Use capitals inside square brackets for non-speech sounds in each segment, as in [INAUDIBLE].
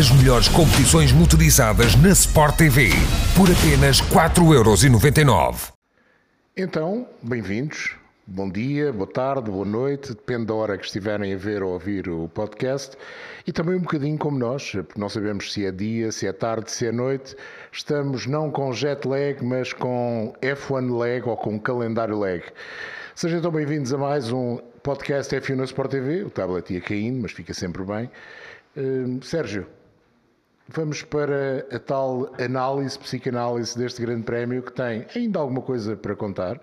As melhores competições motorizadas na Sport TV por apenas 4,99€. Então, bem-vindos. Bom dia, boa tarde, boa noite, depende da hora que estiverem a ver ou ouvir o podcast. E também um bocadinho como nós, porque não sabemos se é dia, se é tarde, se é noite. Estamos não com jet lag, mas com F1 lag ou com calendário lag. Sejam então bem-vindos a mais um podcast F1 na Sport TV. O tablet ia caindo, mas fica sempre bem. Uh, Sérgio, Vamos para a tal análise, psicanálise deste grande prémio que tem ainda alguma coisa para contar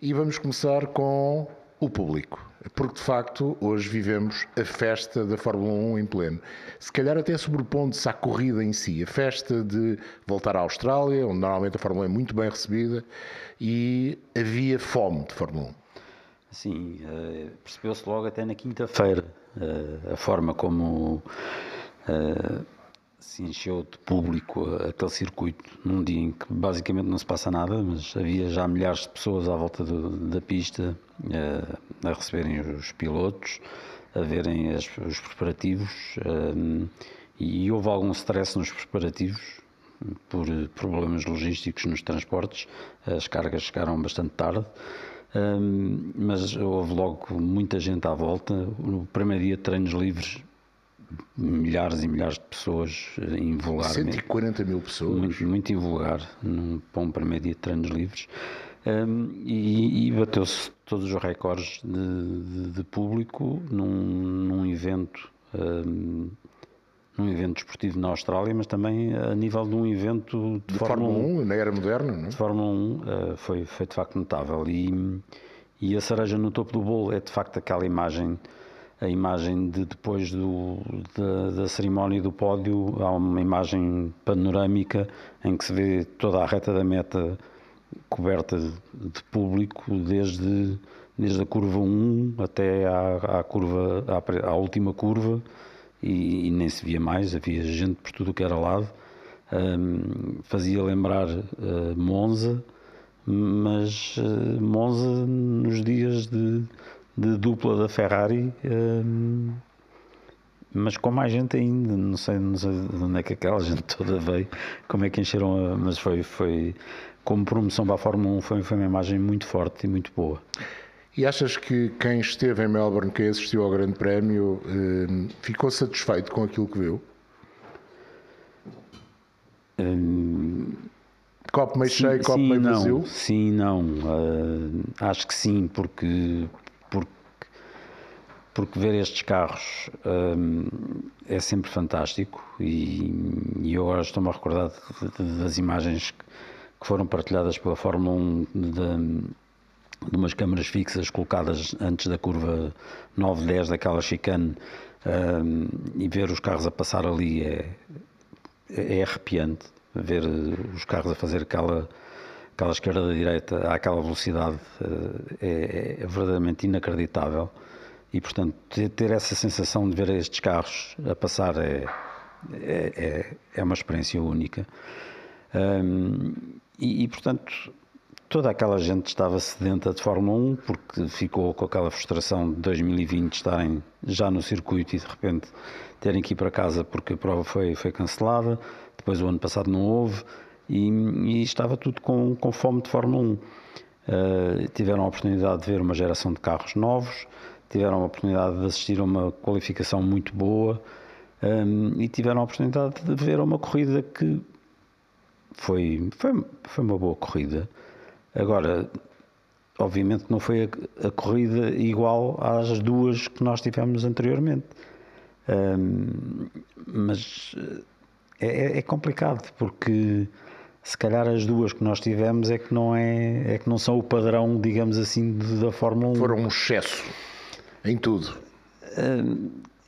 e vamos começar com o público. Porque de facto hoje vivemos a festa da Fórmula 1 em pleno. Se calhar até sobrepondo-se à corrida em si, a festa de voltar à Austrália, onde normalmente a Fórmula 1 é muito bem recebida, e havia fome de Fórmula 1. Sim, uh, percebeu-se logo até na quinta-feira uh, a forma como. Uh, se encheu de público aquele circuito num dia em que basicamente não se passa nada, mas havia já milhares de pessoas à volta do, da pista a, a receberem os pilotos, a verem as, os preparativos um, e houve algum stress nos preparativos por problemas logísticos nos transportes, as cargas chegaram bastante tarde. Mas houve logo muita gente à volta. No primeiro dia de treinos livres milhares e milhares de pessoas invulgar. 140 mil pessoas. Muito, muito invulgar, num, para um primeiro dia de treinos livres. Um, e, e bateu-se todos os recordes de, de, de público num, num evento. Um, num evento desportivo na Austrália, mas também a nível de um evento de, de Fórmula, Fórmula 1, na era moderna, não é? De Fórmula 1 uh, foi, foi de facto notável. E, e a cereja no topo do bolo é de facto aquela imagem a imagem de depois do, da, da, cerimónia do pódio, há uma imagem panorâmica em que se vê toda a reta da meta coberta de, público, desde, desde a curva 1 até à, à curva, à, à, última curva, e, e, nem se via mais, havia gente por tudo o que era lado. Um, fazia lembrar uh, Monza, mas uh, Monza nos dias de de dupla da Ferrari, um, mas com mais gente ainda, não sei, não sei de onde é que aquela gente toda veio, como é que encheram, a, mas foi, foi como promoção para a Fórmula 1 foi, foi uma imagem muito forte e muito boa. E achas que quem esteve em Melbourne, quem assistiu ao Grande Prémio, hum, ficou satisfeito com aquilo que viu? Hum, copo meio cheio, copo meio não, vazio? Sim, não. Uh, acho que sim, porque porque ver estes carros hum, é sempre fantástico e, e eu agora estou-me a recordar de, de, das imagens que, foram partilhadas pela Fórmula 1 de, de, umas câmaras fixas colocadas antes da curva 9-10 daquela chicane hum, e ver os carros a passar ali é, é arrepiante. Ver os carros a fazer aquela aquela esquerda-direita àquela velocidade eh, é, é verdadeiramente inacreditável e, portanto, ter essa sensação de ver estes carros a passar é, é, é, é uma experiência única. E, e, portanto, toda aquela gente estava sedenta de Fórmula 1 porque ficou com aquela frustração de 2020 estarem já no circuito e de repente terem que ir para casa porque a prova foi, foi cancelada. Depois, o ano passado, não houve. E, e estava tudo com, com fome de Fórmula 1. Uh, tiveram a oportunidade de ver uma geração de carros novos, tiveram a oportunidade de assistir a uma qualificação muito boa um, e tiveram a oportunidade de ver uma corrida que foi, foi, foi uma boa corrida. Agora, obviamente não foi a, a corrida igual às duas que nós tivemos anteriormente. Um, mas é, é, é, complicado porque se calhar as duas que nós tivemos é que não é, é que não são o padrão, digamos assim, da Fórmula 1. Foram um excesso. Em tudo.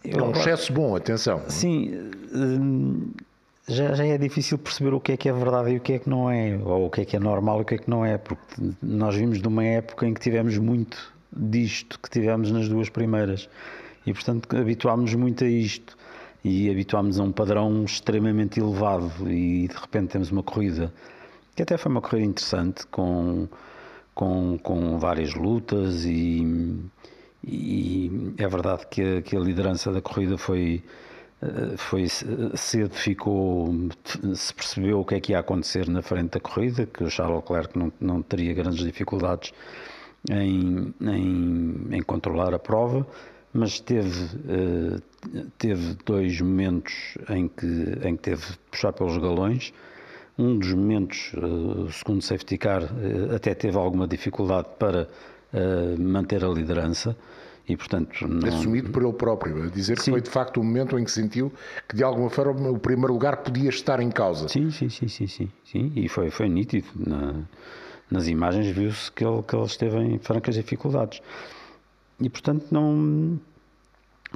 É um excesso bom, atenção. Sim, uh, já, já é difícil perceber o que é que é verdade e o que é que não é, ou o que é que é normal e o que é que não é, porque nós vimos de uma época em que tivemos muito disto que tivemos nas duas primeiras e, portanto, habituámos muito a isto e habituámos a um padrão extremamente elevado e de repente temos uma corrida que até foi uma corrida interessante com, com, com várias lutas e e é verdade que a, que a liderança da corrida foi, foi cedo ficou se percebeu o que é que ia acontecer na frente da corrida que o Charles Leclerc não, não teria grandes dificuldades em, em, em controlar a prova mas teve teve dois momentos em que em que teve de puxar pelos galões. Um dos momentos o segundo safety car até teve alguma dificuldade para manter a liderança e, portanto, não... Assumido por ele próprio, dizer sim. que foi de facto o momento em que sentiu que de alguma forma o primeiro lugar podia estar em causa. Sim, sim, sim, sim, sim, sim. e foi, foi nítido. Na, nas imagens viu-se que ele, que ele esteve em francas dificuldades. E, portanto, não...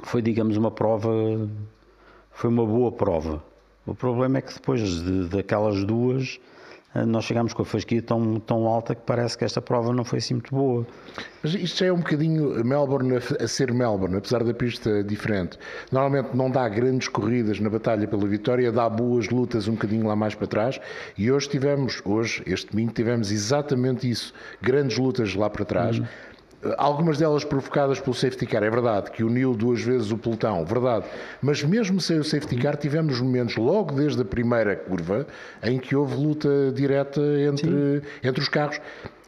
Foi, digamos, uma prova... Foi uma boa prova. O problema é que depois de, daquelas duas nós chegámos com a fasquia tão, tão alta que parece que esta prova não foi assim muito boa. Mas isto já é um bocadinho Melbourne a, ser Melbourne, apesar da pista diferente. Normalmente não dá grandes corridas na batalha pela vitória, dá boas lutas um bocadinho lá mais para trás. E hoje tivemos, hoje, este domingo, tivemos exatamente isso: grandes lutas lá para trás. Uhum algumas delas provocadas pelo safety car, é verdade, que uniu duas vezes o pelotão, verdade, mas mesmo sem o safety car tivemos momentos logo desde a primeira curva em que houve luta direta entre, entre os carros.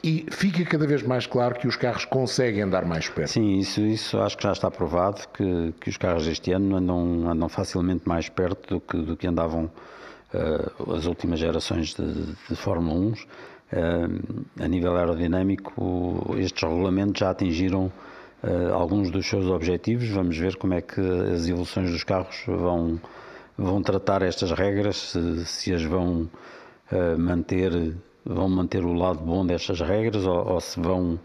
E fica cada vez mais claro que os carros conseguem andar mais perto. Sim, isso, isso acho que já está provado que, que os carros este ano andam, andam facilmente mais perto do que, do que andavam uh, as últimas gerações de, de Fórmula 1 a nível aerodinâmico, estes regulamentos já atingiram ah, alguns dos seus objetivos. Vamos ver como é que as evoluções dos carros vão, vão tratar estas regras, se, se as vão ah, manter, vão manter o lado bom destas regras ou, ou se vão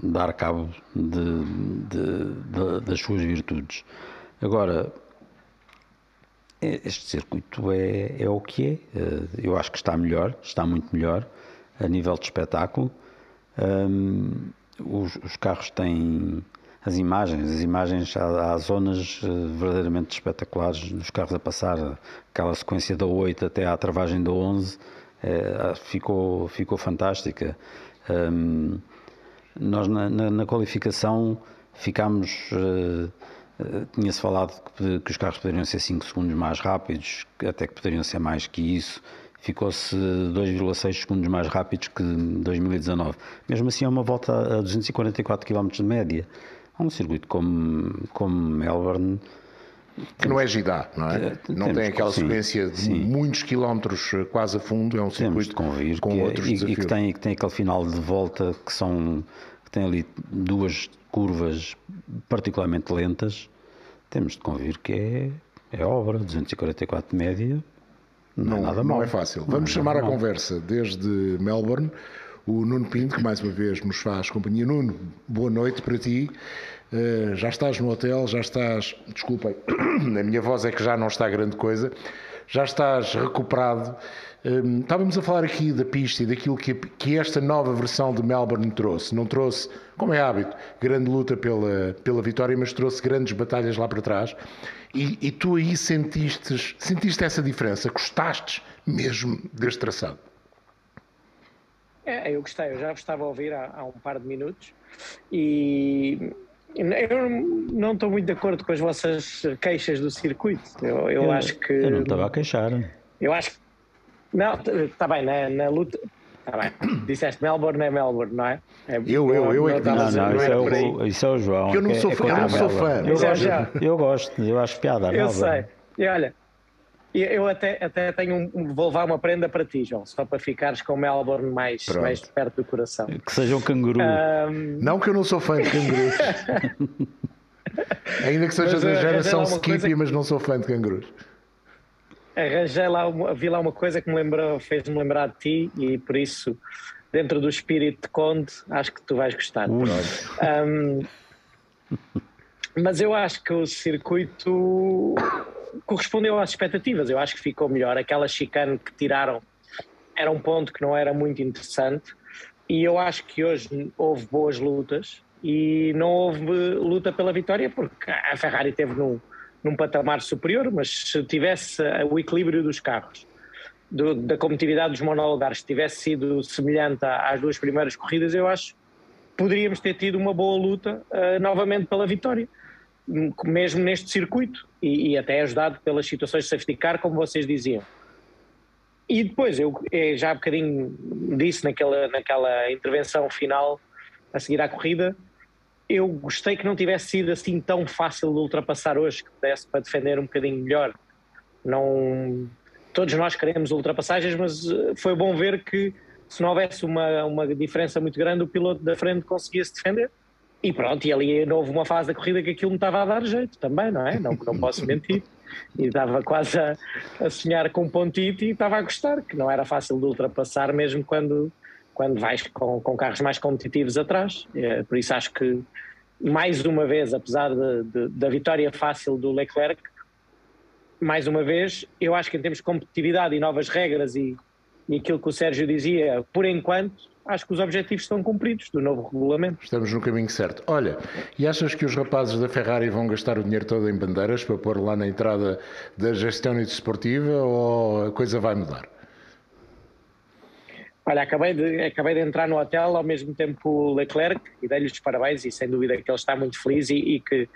dar cabo de, de, de, das suas virtudes. Agora, este circuito é, é o que é. Eh, eu acho que está melhor, está muito melhor a nível de espetáculo. Um, os, os, carros têm as imagens, as imagens, há, há, zonas eh, verdadeiramente espetaculares dos carros a passar, aquela sequência da 8 até à travagem da 11 é, ficou, ficou fantástica. Um, nós na, na, na, qualificação ficámos. Uh, eh, tinha-se falado que, que, os carros poderiam ser 5 segundos mais rápidos, até que poderiam ser mais que isso. Ficou-se 2,6 segundos mais rápidos que 2019. Mesmo assim, é uma volta a 244 km de média. É um circuito como, como Melbourne. Que não é Gidá, não é? Não tem aquela sim, sequência de sim. muitos quilómetros eh, quase a fundo, é um circuito com é, outros e, desafios. E que tem, que tem aquele final de volta que são que tem ali duas curvas particularmente lentas, temos de convir que é, é obra, 244 de média, não, não é nada mal. Não é fácil. Vamos é chamar a conversa desde Melbourne o Nuno Pinto, que mais uma vez nos faz companhia. Nuno, boa noite para ti. Uh, já estás no hotel, já estás. Desculpem, [CLEARS THROAT] a minha voz é que já não está grande coisa. Já estás recuperado. Um, estávamos a falar aqui da pista e daquilo que, que esta nova versão de Melbourne trouxe. Não trouxe, como é hábito, grande luta pela, pela vitória, mas trouxe grandes batalhas lá para trás. E, e tu aí sentiste, sentiste essa diferença? Gostaste mesmo deste traçado? É, eu gostei, eu já estava a ouvir há, há um par de minutos e eu não estou muito de acordo com as vossas queixas do circuito. Eu, eu, eu acho que. Eu não estava a queixar. Eu acho que não, está bem, na, na luta. Está bem. Disseste Melbourne é Melbourne, não é? é eu, eu, eu é que a dizer. Não, isso, é o, isso é o João. Eu não sou, é, fã, eu não sou fã. Eu gosto, eu gosto, eu acho piada. Eu sei. E olha, eu até, até tenho um, vou levar uma prenda para ti, João, só para ficares com Melbourne mais, mais perto do coração. Que seja um canguru. Um... Não que eu não sou fã de cangurus. [LAUGHS] Ainda que seja da geração Skippy, coisa... mas não sou fã de cangurus arranjei lá, vi lá uma coisa que me lembrou, fez-me lembrar de ti e por isso, dentro do espírito de Conde, acho que tu vais gostar. Um, mas eu acho que o circuito correspondeu às expectativas. Eu acho que ficou melhor. Aquela chicane que tiraram era um ponto que não era muito interessante. E eu acho que hoje houve boas lutas e não houve luta pela vitória porque a Ferrari teve num, num patamar superior, mas se tivesse o equilíbrio dos carros, do, da competitividade dos monolugares, tivesse sido semelhante às duas primeiras corridas, eu acho poderíamos ter tido uma boa luta uh, novamente pela vitória. Mesmo neste circuito e, e até ajudado pelas situações de safety car, como vocês diziam. E depois, eu eh, já há bocadinho disse naquela, naquela intervenção final a seguir à corrida, eu gostei que não tivesse sido assim tão fácil de ultrapassar hoje, que desse para defender um bocadinho melhor. Não, todos nós queremos ultrapassagens, mas eh, foi bom ver que se não houvesse uma, uma diferença muito grande, o piloto da frente conseguia se defender. E pronto, e ali houve uma fase da corrida que aquilo me estava a dar jeito também, não é? Não, não posso mentir. E estava quase a, a sonhar com um pontito e estava a gostar, que não era fácil de ultrapassar, mesmo quando, quando vais com, com carros mais competitivos atrás. É, por isso acho que, mais uma vez, apesar de, de, da vitória fácil do Leclerc, mais uma vez, eu acho que em termos de competitividade e novas regras e, e aquilo que o Sérgio dizia, por enquanto, acho que os objetivos estão cumpridos do novo regulamento. Estamos no caminho certo. Olha, e achas que os rapazes da Ferrari vão gastar o dinheiro todo em bandeiras para pôr lá na entrada da gestão desportiva ou a coisa vai mudar? Olha, acabei de, acabei de entrar no hotel ao mesmo tempo Leclerc e dei-lhe os parabéns e sem dúvida que ele está muito feliz e, e que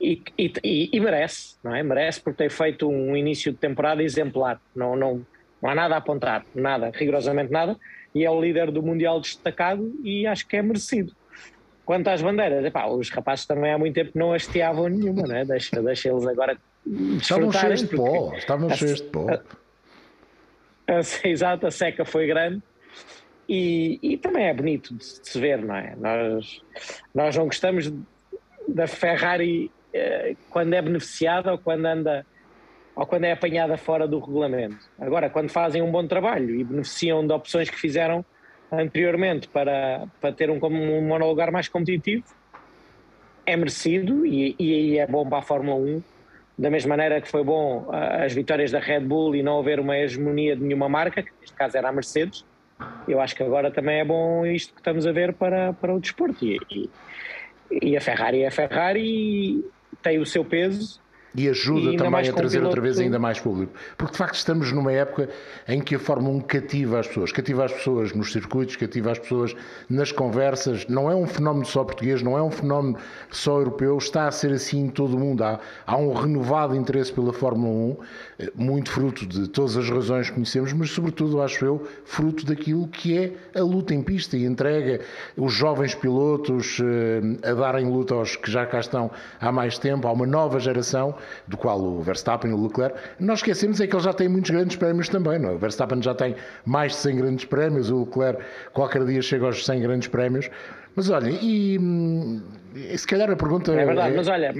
e, e, e, merece, não é? Merece por ter feito um início de temporada exemplar. Não, não, não há nada a apontar, nada, rigorosamente nada e é o líder do Mundial destacado e acho que é merecido. Quanto às bandeiras, epá, os rapazes também há muito tempo não hasteavam nenhuma, né? deixa, deixa eles agora Estavam cheios de pó, estavam cheios de pó. exato, a seca foi grande e, e também é bonito de, se ver, não é? Nós, nós não gostamos da Ferrari eh, quando é beneficiada ou quando anda ou quando é apanhada fora do regulamento. Agora, quando fazem um bom trabalho e beneficiam de opções que fizeram anteriormente para, para ter um, um monolugar mais competitivo, é merecido e, e é bom para a Fórmula 1. Da mesma maneira que foi bom as vitórias da Red Bull e não haver uma hegemonia de nenhuma marca, que neste caso era a Mercedes, eu acho que agora também é bom isto que estamos a ver para, para o desporto. E, e, e a Ferrari é a Ferrari e tem o seu peso e ajuda e também a trazer outra vez ainda mais público. Porque de facto estamos numa época em que a Fórmula 1 cativa as pessoas, cativa as pessoas nos circuitos, cativa as pessoas nas conversas. Não é um fenómeno só português, não é um fenómeno só europeu, está a ser assim em todo o mundo. Há, há um renovado interesse pela Fórmula 1, eh, muito fruto de todas as razões que conhecemos, mas sobretudo, acho eu, fruto daquilo que é a luta em pista e entrega os jovens pilotos eh, a darem luta aos que já cá estão há mais tempo, há uma nova geração do qual o Verstappen e o Leclerc, nós esquecemos é que ele já tem muitos grandes prémios também, não é? O Verstappen já tem mais de 100 grandes prémios, o Leclerc qualquer dia chega aos 100 grandes prémios. Mas olha, e, e se calhar a pergunta é... verdade, é... mas olha,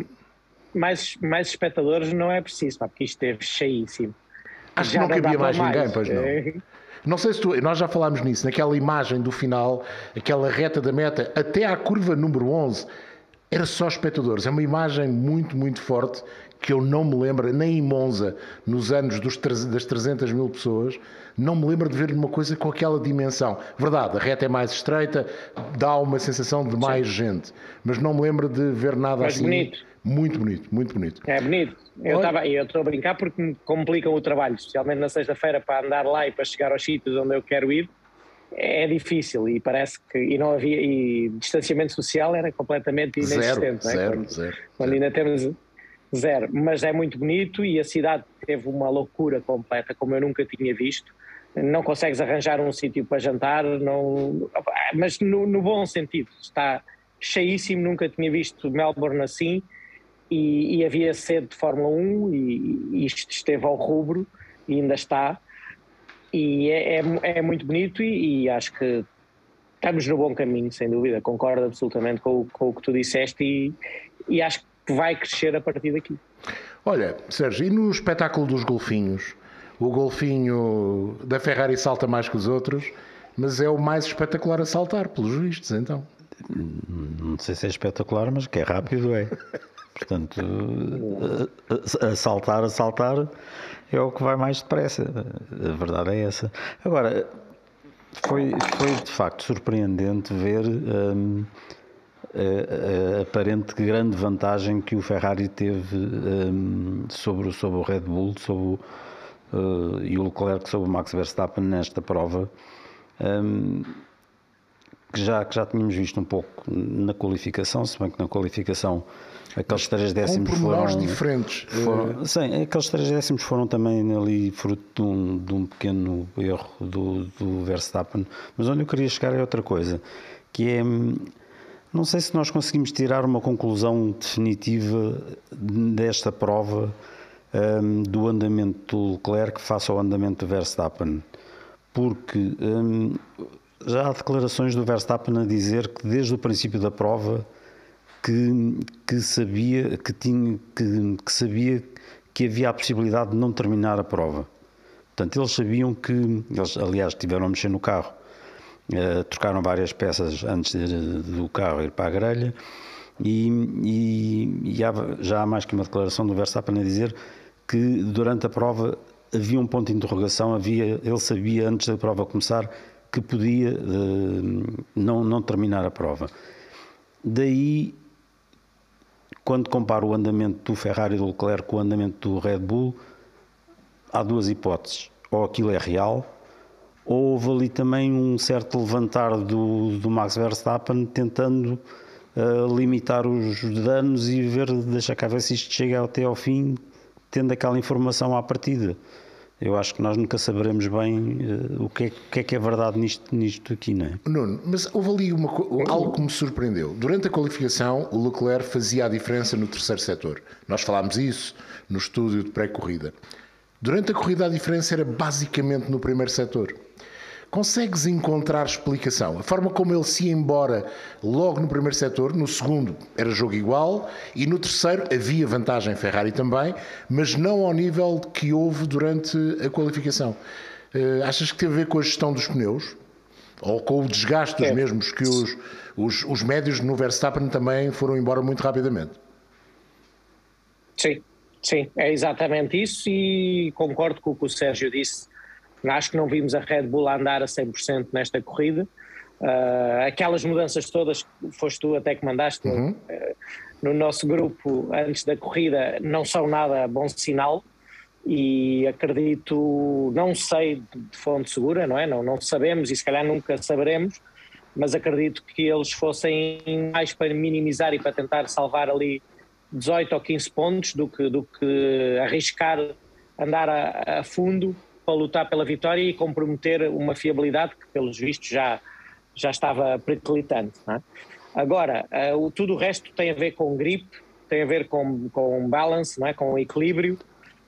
mais, mais espectadores não é preciso, porque isto esteve cheíssimo. Acho já que não cabia mais, mais ninguém, pois não. É. [LAUGHS] Não sei se tu, nós já falámos nisso, naquela imagem do final, aquela reta da meta, até à curva número 11, era só espectadores. É uma imagem muito, muito forte que eu não me lembro, nem em Monza, nos anos dos, das 300 mil pessoas, não me lembro de ver uma coisa com aquela dimensão. Verdade, a reta é mais estreita, dá uma sensação de mais Sim. gente, mas não me lembro de ver nada mas assim. Bonito. Muito bonito, muito bonito. É bonito. Eu estou a brincar porque me complicam o trabalho, especialmente na sexta-feira, para andar lá e para chegar aos sítios onde eu quero ir. É difícil e parece que e não havia e distanciamento social era completamente inexistente. Zero, é? zero, quando, zero, quando zero. ainda temos Zero, mas é muito bonito e a cidade teve uma loucura completa, como eu nunca tinha visto. Não consegues arranjar um sítio para jantar, não, mas no, no, bom sentido. Está cheíssimo, nunca tinha visto Melbourne assim e, e havia sede de Fórmula 1 e, e isto esteve ao rubro e ainda está. E é, é, é muito bonito e, e, acho que estamos no bom caminho, sem dúvida. Concordo absolutamente com, com o que tu disseste e, e acho que vai crescer a partir daqui. Olha, Sérgio, e no espetáculo dos golfinhos? O golfinho da Ferrari salta mais que os outros, mas é o mais espetacular a saltar, pelos vistos, então. Não sei se é espetacular, mas que é rápido, é. [LAUGHS] Portanto, a saltar, a saltar é o que vai mais depressa. A verdade é essa. Agora, foi, foi de facto surpreendente ver. Hum, a, a aparente grande vantagem que o Ferrari teve um, sobre, sobre o Red Bull sobre o, uh, e o Leclerc sobre o Max Verstappen nesta prova. Um, que já, que já tínhamos visto um pouco na qualificação, se bem que na qualificação aqueles três décimos foram diferentes. Foram, sim, aqueles três décimos foram também ali fruto de um, de um pequeno erro do, do Verstappen. Mas onde eu queria chegar é outra coisa, que é não sei se nós conseguimos tirar uma conclusão definitiva desta prova um, do andamento do Leclerc face ao andamento do Verstappen, porque um, já há declarações do Verstappen a dizer que desde o princípio da prova que, que sabia que tinha que, que sabia que havia a possibilidade de não terminar a prova. Portanto, eles sabiam que eles, aliás, tiveram a mexer no carro Uh, trocaram várias peças antes de, do carro ir para a grelha e, e, e há, já há mais que uma declaração do Verstappen a dizer que durante a prova havia um ponto de interrogação, havia, ele sabia antes da prova começar que podia uh, não, não terminar a prova. Daí, quando comparo o andamento do Ferrari e do Leclerc com o andamento do Red Bull, há duas hipóteses. Ou aquilo é real, houve ali também um certo levantar do, do Max Verstappen tentando uh, limitar os danos e ver, deixa cá ver se isto chega até ao fim, tendo aquela informação à partida. Eu acho que nós nunca saberemos bem uh, o, que é, que é, que é verdade nisto, nisto aqui, não é? Nuno, mas houve ali uma, algo que me surpreendeu. Durante a qualificação, o Leclerc fazia a diferença no terceiro setor. Nós falámos isso no estúdio de pré-corrida. Durante a corrida, a diferença era basicamente no primeiro setor. Consegues encontrar explicação? A forma como ele se ia embora logo no primeiro setor, no segundo era jogo igual e no terceiro havia vantagem Ferrari também, mas não ao nível que houve durante a qualificação. Uh, achas que teve a ver com a gestão dos pneus? Ou com o desgaste dos é. mesmos, que os, os, os médios no Verstappen também foram embora muito rapidamente? Sim, sim, é exatamente isso e concordo com o que o Sérgio disse Acho que não vimos a Red Bull andar a 100% nesta corrida. Uh, aquelas mudanças todas, foste tu até que mandaste uhum. uh, no nosso grupo antes da corrida, não são nada bom sinal e acredito, não sei de fonte segura, não é? Não, não sabemos e se calhar nunca saberemos, mas acredito que eles fossem mais para minimizar e para tentar salvar ali 18 ou 15 pontos do que, do que arriscar andar a, a fundo para lutar pela vitória e comprometer uma fiabilidade que, pelos vistos, já, já estava periclitante. É? Agora, uh, tudo o resto tem a ver com grip, tem a ver com, com balance, não é? com equilíbrio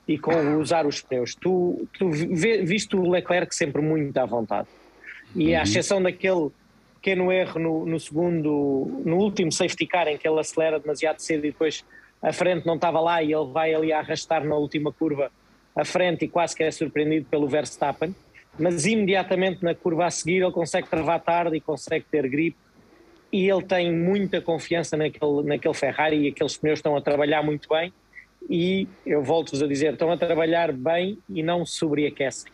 e com usar os pneus. Tu, tu viste o Leclerc sempre muito à vontade. E à uhum. exceção daquele pequeno erro no, no, segundo, no último safety car em que ele acelera demasiado cedo e depois a frente não estava lá e ele vai ali a arrastar na última curva à frente e quase que é surpreendido pelo Verstappen, mas imediatamente na curva a seguir ele consegue travar tarde e consegue ter gripe e ele tem muita confiança naquele, naquele Ferrari e aqueles pneus estão a trabalhar muito bem e eu volto-vos a dizer, estão a trabalhar bem e não sobreaquecem.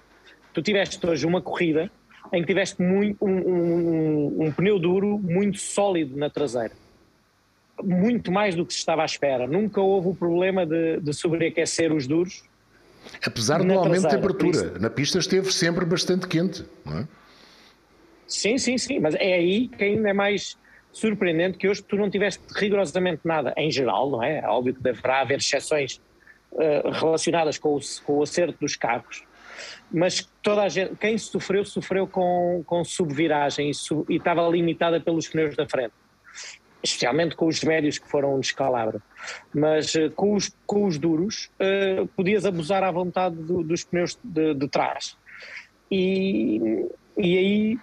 Tu tiveste hoje uma corrida em que tiveste muito, um, um, um, pneu duro muito sólido na traseira. Muito mais do que se estava à espera. Nunca houve o problema de, de sobreaquecer os duros Apesar do aumento de temperatura, na pista esteve sempre bastante quente, não é? Sim, sim, sim, mas é aí que ainda é mais surpreendente que hoje tu não tiveste rigorosamente nada, em geral, não é? é óbvio que deverá haver exceções uh, relacionadas com o, com o acerto dos carros, mas toda a gente, quem sofreu, sofreu com, com subviragem e, sub, e estava limitada pelos pneus da frente especialmente com os médios que foram um descalabro. Mas uh, com, os, com os duros, uh, podias abusar à vontade do, dos pneus de, de trás. E, e aí,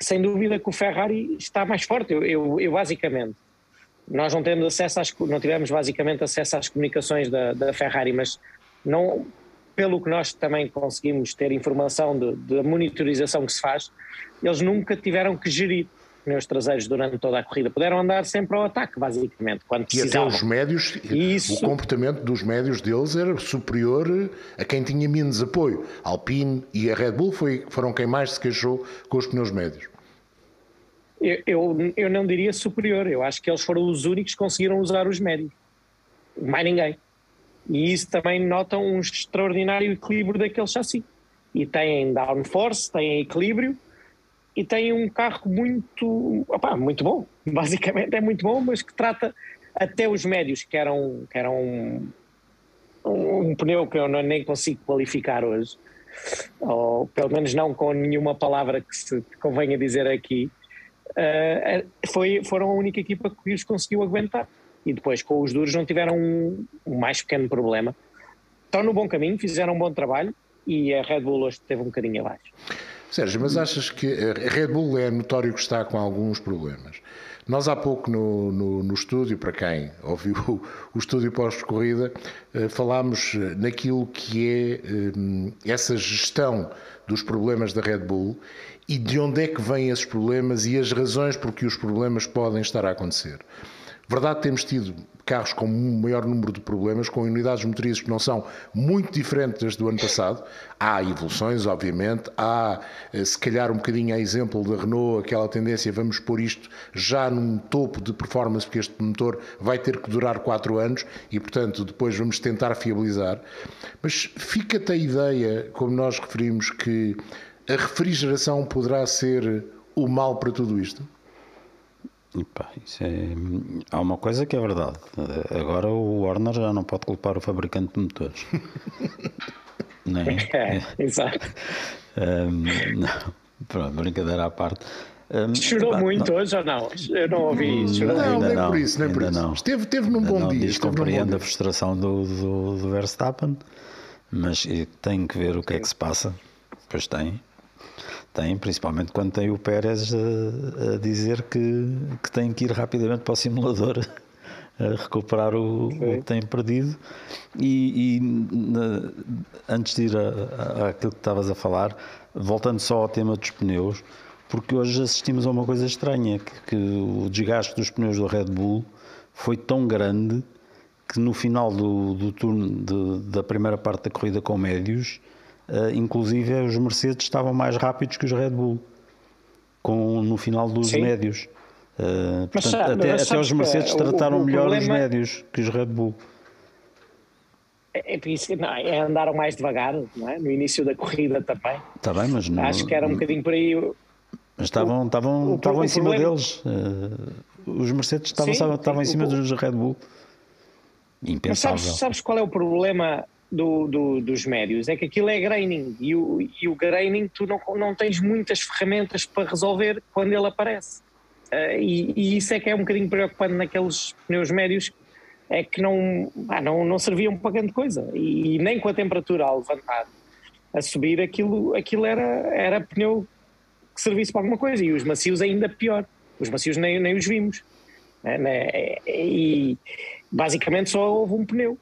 sem dúvida, que o Ferrari está mais forte. Eu, eu, eu basicamente, nós não temos acesso às, não tivemos basicamente acesso às comunicações da, da Ferrari, mas não, pelo que nós também conseguimos ter informação da monitorização que se faz, eles nunca tiveram que gerir pneus traseiros durante toda a corrida. Puderam andar sempre ao ataque, basicamente, quando precisavam. E até os médios, Isso... o comportamento dos médios deles era superior a quem tinha menos apoio. Alpine e a Red Bull foi, foram quem mais se queixou com os pneus médios. Eu, eu, eu não diria superior, eu acho que eles foram os únicos que conseguiram usar os médios. Mais ninguém. E isso também nota um extraordinário equilíbrio daquele chassi. E têm downforce, têm equilíbrio, e tem um carro muito, opa, muito bom, [LAUGHS] basicamente é muito bom, mas que trata até os médios, que eram, que eram um, um, pneu que eu não, nem consigo qualificar hoje, ou pelo menos não com nenhuma palavra que se convenha dizer aqui, uh, foi, foram a única equipa que os conseguiu aguentar. E depois com os duros não tiveram um, um mais pequeno problema. Estão no bom caminho, fizeram um bom trabalho e a Red Bull hoje teve um bocadinho abaixo. Sérgio, mas achas que a Red Bull é notório que está com alguns problemas? Nós há pouco no, no, no estúdio, para quem ouviu [LAUGHS] o, o estúdio pós-corrida, eh, falámos naquilo que é eh, essa gestão dos problemas da Red Bull e de onde é que vêm esses problemas e as razões por que os problemas podem estar a acontecer. Verdade, temos tido carros com um maior número de problemas, com unidades motrizes que não são muito diferentes das do ano passado. Há evoluções, obviamente, há eh, se calhar um bocadinho a exemplo da Renault, aquela tendência, vamos pôr isto já num topo de performance, porque este motor vai ter que durar 4 anos e, portanto, depois vamos tentar fiabilizar. Mas fica-te a ideia, como nós referimos, que a refrigeração poderá ser o mal para tudo isto? Epá, é... Há uma coisa que é verdade. Agora o Warner já não pode culpar o fabricante de motores. [LAUGHS] não é? é exato. Um, não, pronto, brincadeira à parte. Um, Chorou muito não, hoje ou não? Eu não ouvi isso. Não, não, nem não, por isso, nem por isso. Não. Esteve, esteve num bom não, dia. Diz, compreendo a frustração do, do, do Verstappen, mas tem que ver o que é que se passa. Pois tem. Tem, principalmente quando tem o Pérez a, a dizer que, que tem que ir rapidamente para o simulador [LAUGHS] a recuperar o, o que tem perdido. E, e na, antes de ir àquilo que estavas a falar, voltando só ao tema dos pneus, porque hoje assistimos a uma coisa estranha, que, que o desgaste dos pneus do Red Bull foi tão grande que no final do, do turno de, da primeira parte da corrida com médios inclusive os Mercedes estavam mais rápidos que os Red Bull com, no final dos Sim. médios. Uh, portanto, até, até os Mercedes trataram o, o melhor problema... os médios que os Red Bull. É, é, não, é andaram mais devagar não é? no início da corrida também. Está bem, mas não, acho que era um bocadinho por aí. Mas estavam, estavam, o, estavam em cima problema... deles. Uh, os Mercedes estavam, sim, estavam em cima dos Red Bull. Impensável. Mas sabes, sabes qual é o problema do, do, dos médios é que aquilo é graining e o, e o graining tu não, não tens muitas ferramentas para resolver quando ele aparece. Uh, e, e, isso é que é um bocadinho preocupante naqueles pneus médios, é que não, ah, não, não serviam para grande coisa. E, e, nem com a temperatura a levantar, a subir, aquilo, aquilo era, era pneu que servisse para alguma coisa. E os macios ainda pior. Os macios nem, nem os vimos. Né? E basicamente só houve um pneu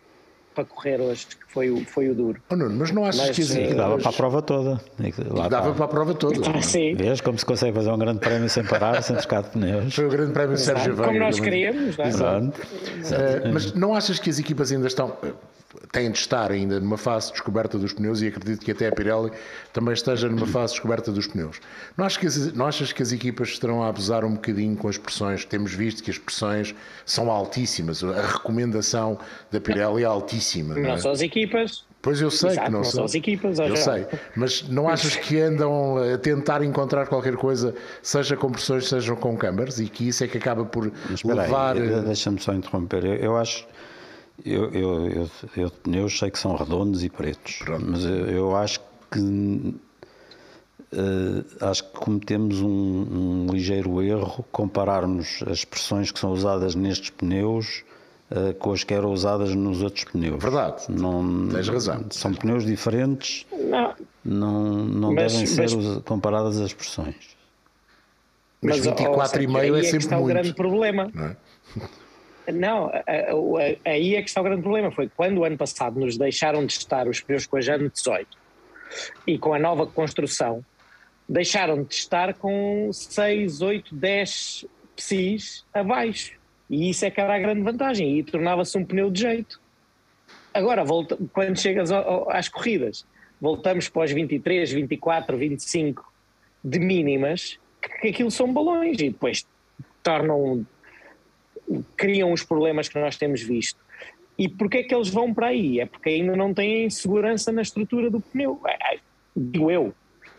para correr hoje, que foi o, foi o duro. Oh, Nuno, mas não achas mas, que existe. Que dava para a prova toda. Lá dava para a prova toda. Ah, [LAUGHS] sim. Vês como se consegue fazer um grande prémio sem parar, sem trocar de pneus. Foi o grande prémio de Sérgio Veiga. Como nós queríamos, não é? Exato. Uh, mas não achas que as equipas ainda estão têm de estar ainda numa fase de descoberta dos pneus e acredito que até a Pirelli também esteja numa fase de descoberta dos pneus. Não achas que as, não achas que as equipas estarão a abusar um bocadinho com as pressões? Temos visto que as pressões são altíssimas, a recomendação da Pirelli é altíssima. Não, não é? são as equipas. Pois eu sei Exato, que não, não são. as equipas. Eu sei, mas não achas que andam a tentar encontrar qualquer coisa, seja com pressões, seja com câmaras, e que isso é que acaba por levar. Eh, deixa-me só interromper. Eu, eu acho eu, eu, eu, eu, pneus sei que são redondos e pretos, Pronto. mas eu, eu, acho que uh, acho que cometemos um, um, ligeiro erro compararmos as pressões que são usadas nestes pneus uh, com as que eram usadas nos outros pneus. Verdade. Não, Tens razão. São pneus diferentes. Não. Não, não mas, devem ser mas, comparadas as pressões. Mas, mas 24,5 é, é sempre está muito. o grande problema. Não é? Não, aí é que está o grande problema. Foi quando o ano passado nos deixaram de estar os pneus com a Jane 18 e com a nova construção, deixaram de estar com 6, 8, 10 PSIs abaixo. E isso é que era a grande vantagem. E tornava-se um pneu de jeito. Agora, volta, quando chegas às corridas, voltamos para os 23, 24, 25 de mínimas, que aquilo são balões e depois tornam criam os problemas que nós temos visto. E porquê é que eles vão para aí? É porque ainda não têm segurança na estrutura do pneu. É, é, digo eu.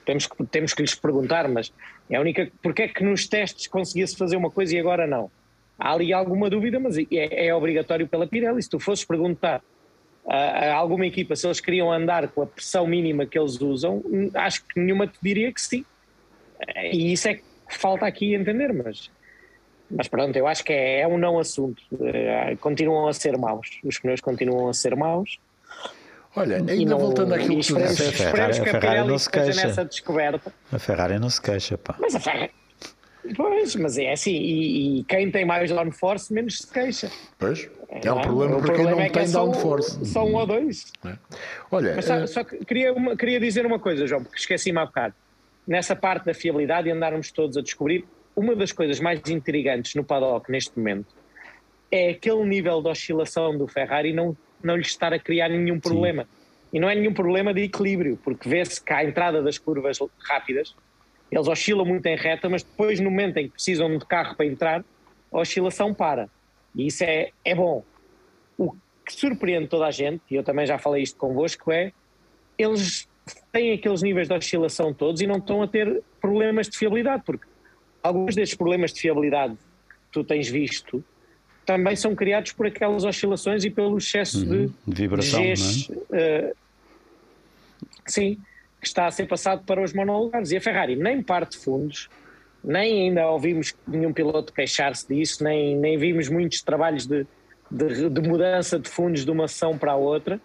temos que, temos que lhes perguntar, mas é a única. Porque é que nos testes conseguia-se fazer uma coisa e agora não? Há ali alguma dúvida, mas é, é obrigatório pela Pirelli. Se tu fosses perguntar a, a, alguma equipa se eles queriam andar com a pressão mínima que eles usam, acho que nenhuma te diria que sim. E isso é que falta aqui entender, mas mas pronto, eu acho que é, é um não assunto. É, continuam a ser maus. Os pneus continuam a ser maus. Olha, ainda não, voltando àquilo que tu disseste. A Ferrari, a Ferrari não se queixa. nessa descoberta. A Ferrari não se queixa, pá. Mas a Ferrari... Pois, mas é assim, e, e, quem tem mais downforce menos se queixa. Pois, é, um problema para quem não é tem é downforce. Só um ou dois. É. Olha, mas só, uh... só queria, uma, queria dizer uma coisa, João, porque esqueci-me há bocado. Nessa parte da fiabilidade e andarmos todos a descobrir, uma das coisas mais intrigantes no paddock neste momento é aquele nível de oscilação do Ferrari não, não lhe estar a criar nenhum problema. Sim. E não é nenhum problema de equilíbrio, porque vê-se que à entrada das curvas rápidas, eles oscilam muito em reta, mas depois, no momento em que precisam de carro para entrar, a oscilação para. E isso é, é bom. O que surpreende toda a gente, e eu também já falei isto convosco, é eles têm aqueles níveis de oscilação todos e não estão a ter problemas de fiabilidade, porque alguns destes problemas de fiabilidade que tu tens visto também são criados por aquelas oscilações e pelo excesso uhum, de, vibração. Gs, é? uh, sim, que está a ser passado para os monolugares. E a Ferrari nem parte fundos, nem ainda ouvimos nenhum piloto queixar-se disso, nem, nem vimos muitos trabalhos de, de, de, mudança de fundos de uma ação para a outra,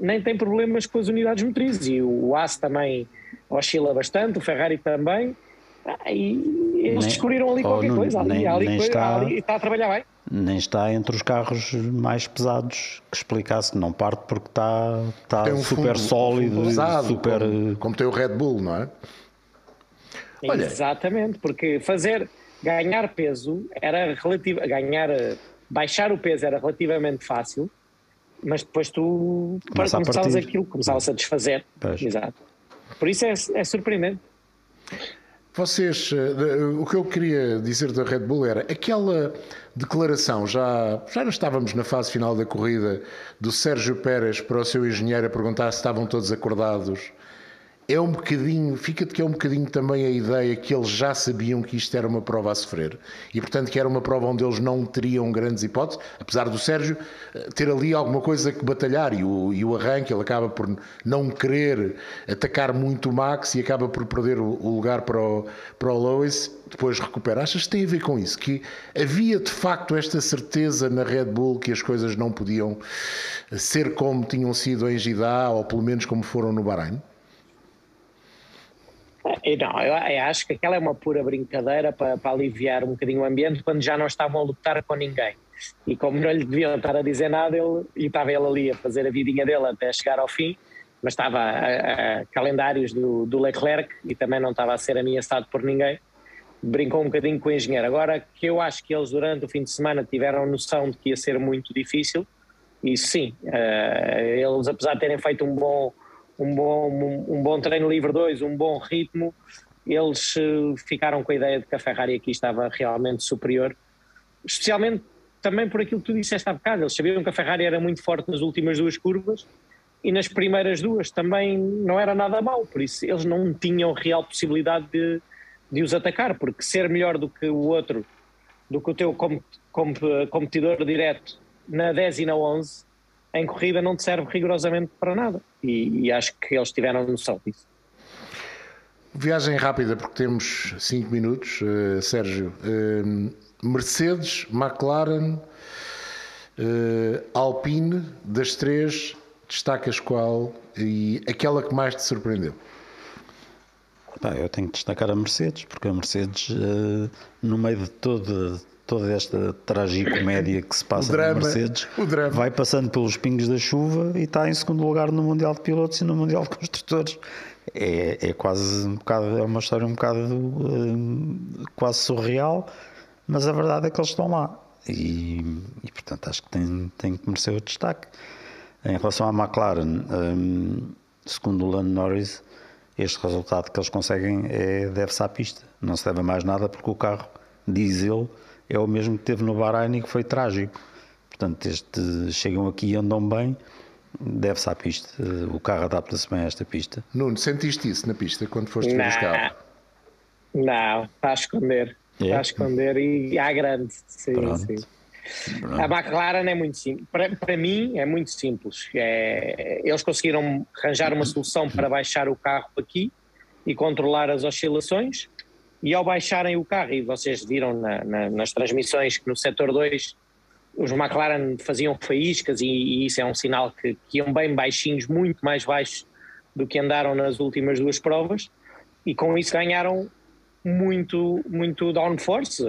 nem tem problemas com as unidades motrizes. E o As também oscila bastante, o Ferrari também. Ah, e eles nem, descobriram ali qualquer não, coisa, ali, nem, ali, nem está, ali, está a trabalhar bem. Nem está entre os carros mais pesados que explicasse que não parte porque está, está um super fundo, sólido, um pesado, super... Como, como, tem o Red Bull, não é? Olha. Exatamente, porque fazer ganhar peso era relativo, ganhar baixar o peso era relativamente fácil, mas depois tu Começa começavas aquilo, começavas a desfazer. Pois. Exato. Por isso é, é surpreendente. Vocês, eh, o que eu queria dizer da Red Bull era aquela declaração, já, já estávamos na fase final da corrida, do Sérgio Pérez para o seu engenheiro a perguntar se estavam todos acordados é um bocadinho, fica-te que é um bocadinho também a ideia que eles já sabiam que isto era uma prova a sofrer e, portanto, que era uma prova onde eles não teriam grandes hipóteses, apesar do Sérgio eh, ter ali alguma coisa que batalhar e o, e o arranque, ele acaba por não querer atacar muito o Max e acaba por perder o, o lugar para o, para o Lewis, depois recupera. Achas que tem a ver com isso? Que havia de facto esta certeza na Red Bull que as coisas não podiam ser como tinham sido em Jeddah ou pelo menos como foram no Bahrein? Não, eu, acho que aquela é uma pura brincadeira para, para, aliviar um bocadinho o ambiente quando já não estavam a lutar com ninguém. E como não lhe deviam estar a dizer nada, ele, e estava ele ali a fazer a vidinha dele até chegar ao fim, mas estava a, a calendários do, do, Leclerc e também não estava a ser ameaçado por ninguém. Brincou um bocadinho com o engenheiro. Agora que eu acho que eles durante o fim de semana tiveram noção de que ia ser muito difícil, e sim, uh, eles apesar de terem feito um bom um bom, um, bom treino livre 2, um bom ritmo, eles uh, ficaram com a ideia de que a Ferrari aqui estava realmente superior, especialmente também por aquilo que tu disseste há bocado, eles sabiam que a Ferrari era muito forte nas últimas duas curvas e nas primeiras duas também não era nada mal, por isso eles não tinham real possibilidade de, de os atacar, porque ser melhor do que o outro, do que o teu com, com, competidor direto na 10 e na 11, em corrida não te serve rigorosamente para nada. E, e acho que eles tiveram noção disso. Viagem rápida, porque temos 5 minutos, uh, Sérgio. Uh, Mercedes, McLaren, uh, Alpine, das três, destacas qual e aquela que mais te surpreendeu? eu tenho que destacar a Mercedes, porque a Mercedes, no meio de toda, toda esta tragicomédia que se passa drama, na Mercedes vai passando pelos pingos da chuva e está em segundo lugar no Mundial de Pilotos e no Mundial de Construtores. É, é quase um bocado, é uma história um bocado uh, quase surreal, mas a verdade é que eles estão lá e, e portanto acho que tem, tem que merecer o destaque. Em relação à McLaren, um, segundo o Lando Norris, este resultado que eles conseguem é, deve-se à pista, não se deve a mais nada porque o carro, diz ele, é o mesmo que teve no Bahrein e que foi trágico. Portanto, este, chegam aqui e andam bem deve-se à pista. O carro adapta-se bem a esta pista. Nuno, sentiste isso na pista quando foste ver os carros? Não, está a esconder. É? Está a esconder e à grande. Sim, Pronto. sim. Pronto. A McLaren é muito simples. Para, para mim é muito simples. É, eles conseguiram arranjar uma solução para baixar o carro aqui e controlar as oscilações. E ao baixarem o carro, e vocês viram na, na, nas transmissões que no setor 2 os McLaren faziam faíscas e, e isso é um sinal que, que, iam bem baixinhos, muito mais baixos do que andaram nas últimas duas provas e com isso ganharam muito, muito downforce.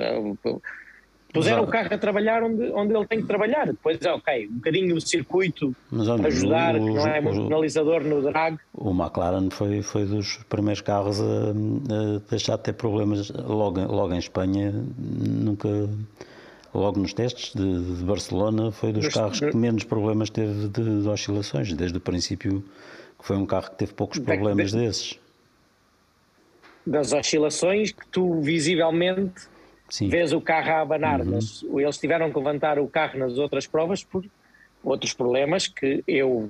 Puseram Exato. o carro a trabalhar onde, onde ele tem que trabalhar. Depois, ok, um bocadinho o circuito Mas, ajudar, o, que não é muito penalizador no drag. O McLaren foi, foi dos primeiros carros a, a deixar de ter problemas logo, logo em Espanha. Nunca logo nos testes de, de Barcelona, foi dos carros que menos problemas teve de, de, oscilações, desde o princípio que foi um carro que teve poucos problemas de, desses. Das oscilações que tu visivelmente Sim. vês o carro a abanar, uhum. mas eles tiveram que levantar o carro nas outras provas por outros problemas que eu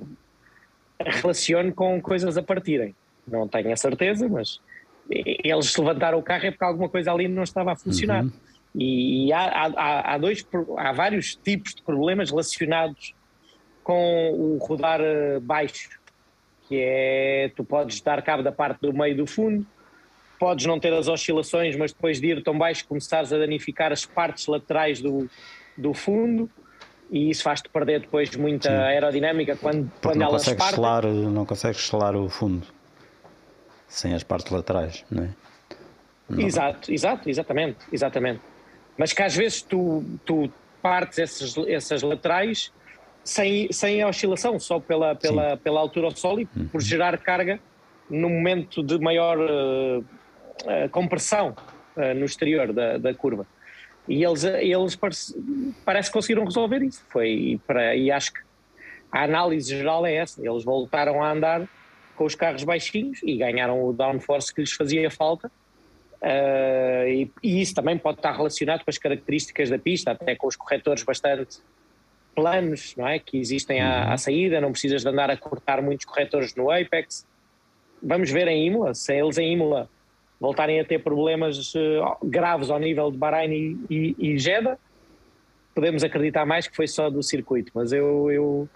relaciono com coisas a partirem. Não tenho a certeza, mas eles levantaram o carro é porque alguma coisa ali não estava a funcionar. Uhum. E, há, há, há, dois, há vários tipos de problemas relacionados com o rodar eh, baixo, que é tu podes dar cabo da parte do meio do fundo, podes não ter as oscilações, mas depois de ir tão baixo começares a danificar as partes laterais do, do fundo e isso faz-te perder depois muita Sim. aerodinâmica quando, quando não elas consegues partem. Selar, não consegues selar o fundo sem as partes laterais, não é? Não. Exato, exato, exatamente, exatamente mas que às vezes tu, tu partes essas, essas laterais sem, sem a oscilação, só pela, pela, pela altura ao solo e uhum. por gerar carga no momento de maior uh, uh, compressão uh, no exterior da, da curva. E eles, eles parece, parece que conseguiram resolver isso. Foi para, e acho que a análise geral é essa. Eles voltaram a andar com os carros baixinhos e ganharam o downforce que lhes fazia falta Uh, e, e, isso também pode estar relacionado com as características da pista, até com os corretores bastante planos, não é? Que existem à, à, uhum. saída, não precisas de andar a cortar muitos corretores no Apex. Vamos ver em Imola, se eles em Imola voltarem a ter problemas uh, graves ao nível de Bahrein e, e, e Jeddah, podemos acreditar mais que foi só do circuito, mas eu, eu,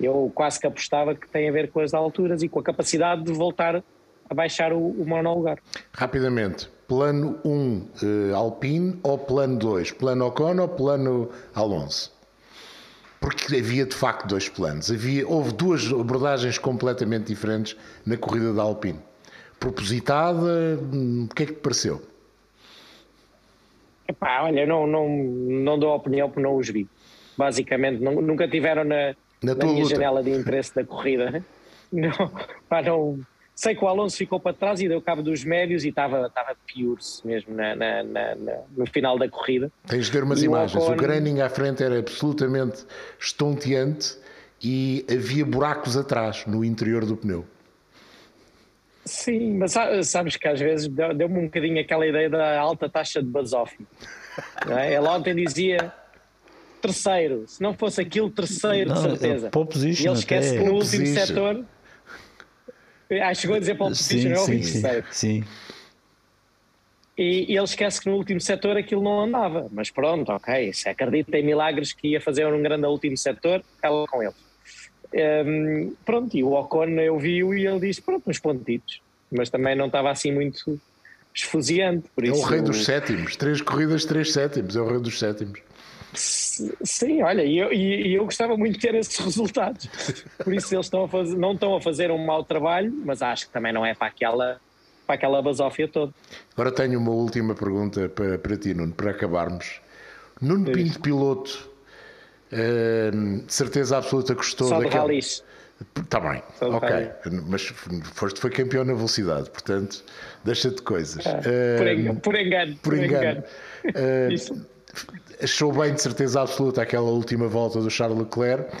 eu quase que apostava que tem a ver com as alturas e com a capacidade de voltar a baixar o, o monolugar. Rapidamente, plano 1 um, uh, Alpine ou plano 2? Plano Ocon ou plano Alonso? Porque havia de facto dois planos. Havia, houve duas abordagens completamente diferentes na corrida da Alpine. Propositada, hum, o que é que te pareceu? Epá, olha, não, não, não dou opinião porque não os vi. Basicamente, não, nunca tiveram na, na, na minha luta. janela de interesse da corrida. [LAUGHS] Não, pá, não, Sei que o Alonso ficou para trás e deu cabo dos médios e estava, estava pior-se mesmo na, na, no final da corrida. Tens de ver umas e imagens. O, Ocon... o Granning à frente era absolutamente estonteante e havia buracos atrás, no interior do pneu. Sim, mas sabes que às vezes deu-me um bocadinho aquela ideia da alta taxa de basófio. É? Ele ontem dizia terceiro, se não fosse aquilo, terceiro, não, de certeza. É e ele esquece que no último setor ah, chegou a dizer pole position, é horrível, sim, sim, sim. E, e, ele esquece que no último setor aquilo não andava, mas pronto, ok, se acredita em milagres que ia fazer um grande último setor, ela com ele. Um, pronto, e o Ocon eu vi-o e ele disse, pronto, uns pontitos, mas também não estava assim muito esfuziante. Por é isso, o rei dos sétimos, três corridas, três sétimos, é o rei dos sétimos. Sim, olha, e eu, e eu gostava muito de ter esses [LAUGHS] resultados. Por isso eles estão a fazer, não estão a fazer um mau trabalho, mas acho que também não é para aquela, para aquela basófia toda. Agora tenho uma última pergunta para, para ti, Nuno, para acabarmos. Nuno Pinto, piloto, uh, certeza absoluta gostou Só daquela... ralis. Está bem, ok. Mas foste, foi campeão na velocidade, portanto, deixa-te coisas. Ah, por, engano, por engano. Por engano. Uh, achou bem de certeza absoluta aquela última volta do Charles Leclerc.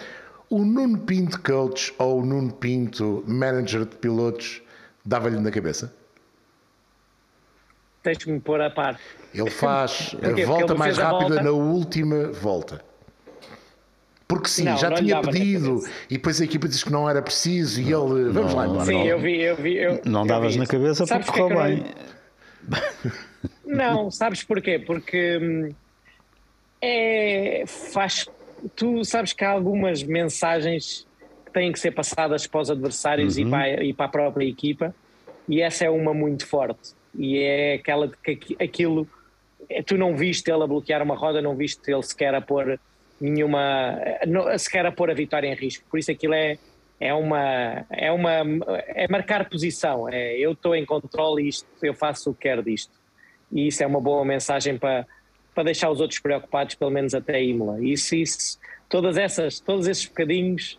O Nuno Pinto coach ou o Nuno Pinto manager de pilotos dava-lhe na cabeça? Tens-me pôr a par. Ele faz [LAUGHS] a volta mais rápida volta? na última volta. Porque sim, não, já não tinha pedido e depois a equipa disse que não era preciso e ele. Vamos não, lá, embora. Sim, eu vi, eu vi. Eu, não davas na cabeça porque correu bem. [LAUGHS] Não, sabes porquê? Porque hum, é, faz. Tu sabes que há algumas mensagens que têm que ser passadas para os adversários uhum. e, para, e para a própria equipa, e essa é uma muito forte. E é aquela de que aquilo. É, tu não viste ele a bloquear uma roda, não viste ele sequer a pôr nenhuma. sequer a pôr a vitória em risco. Por isso aquilo é. É uma, é uma, é marcar posição. É, eu estou em controle isto, eu faço o que quero disto. E isso é uma boa mensagem para, para deixar os outros preocupados, pelo menos até Imola. Isso, isso, todas essas, todos esses bocadinhos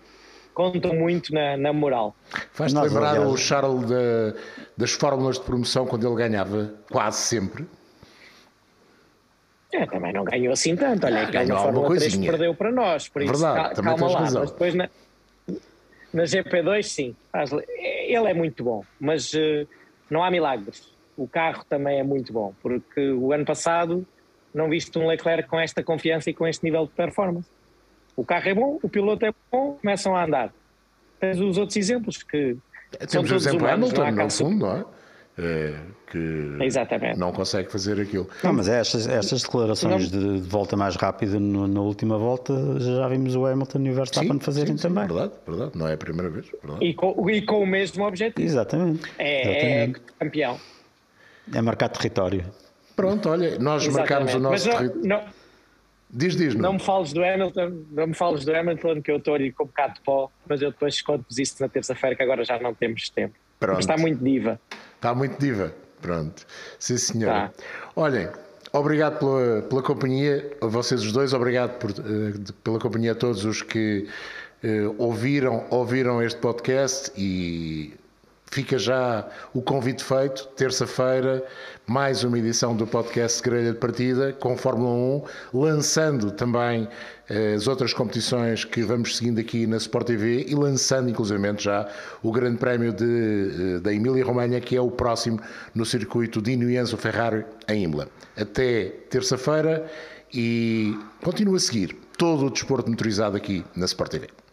contam muito na, na moral. Faz-te lembrar o Charles de, das fórmulas de promoção quando ele ganhava quase sempre? É, também não ganhou assim tanto. Olha, ah, ganhou a Fórmula 3 que perdeu para nós. Por isso, Verdade, cal, calma lá. Razão. Mas depois na, na GP2, sim. Ele é muito bom, mas uh, não há milagres. O carro também é muito bom, porque o ano passado não viste um Leclerc com esta confiança e com este nível de performance. O carro é bom, o piloto é bom, começam a andar. Tens os outros exemplos que. Temos o exemplo Hamilton, no fundo, não é? É? que Exatamente. não consegue fazer aquilo. Não, mas é estas, estas declarações de, de, volta mais rápida na última volta já vimos o Hamilton e o Verstappen sim, fazerem sim, sim, também. Verdade, verdade, não é a primeira vez. E com, e com o mesmo objetivo. Exatamente. É, Exatamente. é campeão. É marcar território. Pronto, olha, nós Exatamente. marcamos o nosso território. Diz, diz, não. não me fales do Hamilton, não me fales do Hamilton, que eu estou ali com um bocado de pó, mas eu depois conto-vos isso na terça-feira, que agora já não temos tempo. Pronto. Mas está muito diva. Está muito diva. Pronto. Sim, senhora. Tá. Olhem, obrigado pela, pela companhia, a vocês os dois, obrigado por, uh, pela companhia a todos os que uh, ouviram, ouviram este podcast e Fica já o convite feito, terça-feira, mais uma edição do podcast Grelha de Partida com Fórmula 1, lançando também eh, as outras competições que vamos seguindo aqui na Sport TV e lançando inclusivamente já o Grande Prémio de, eh, da Emília-Romanha, que é o próximo no circuito de Enzo Ferrari em Imola. Até terça-feira e continua a seguir todo o desporto motorizado aqui na Sport TV.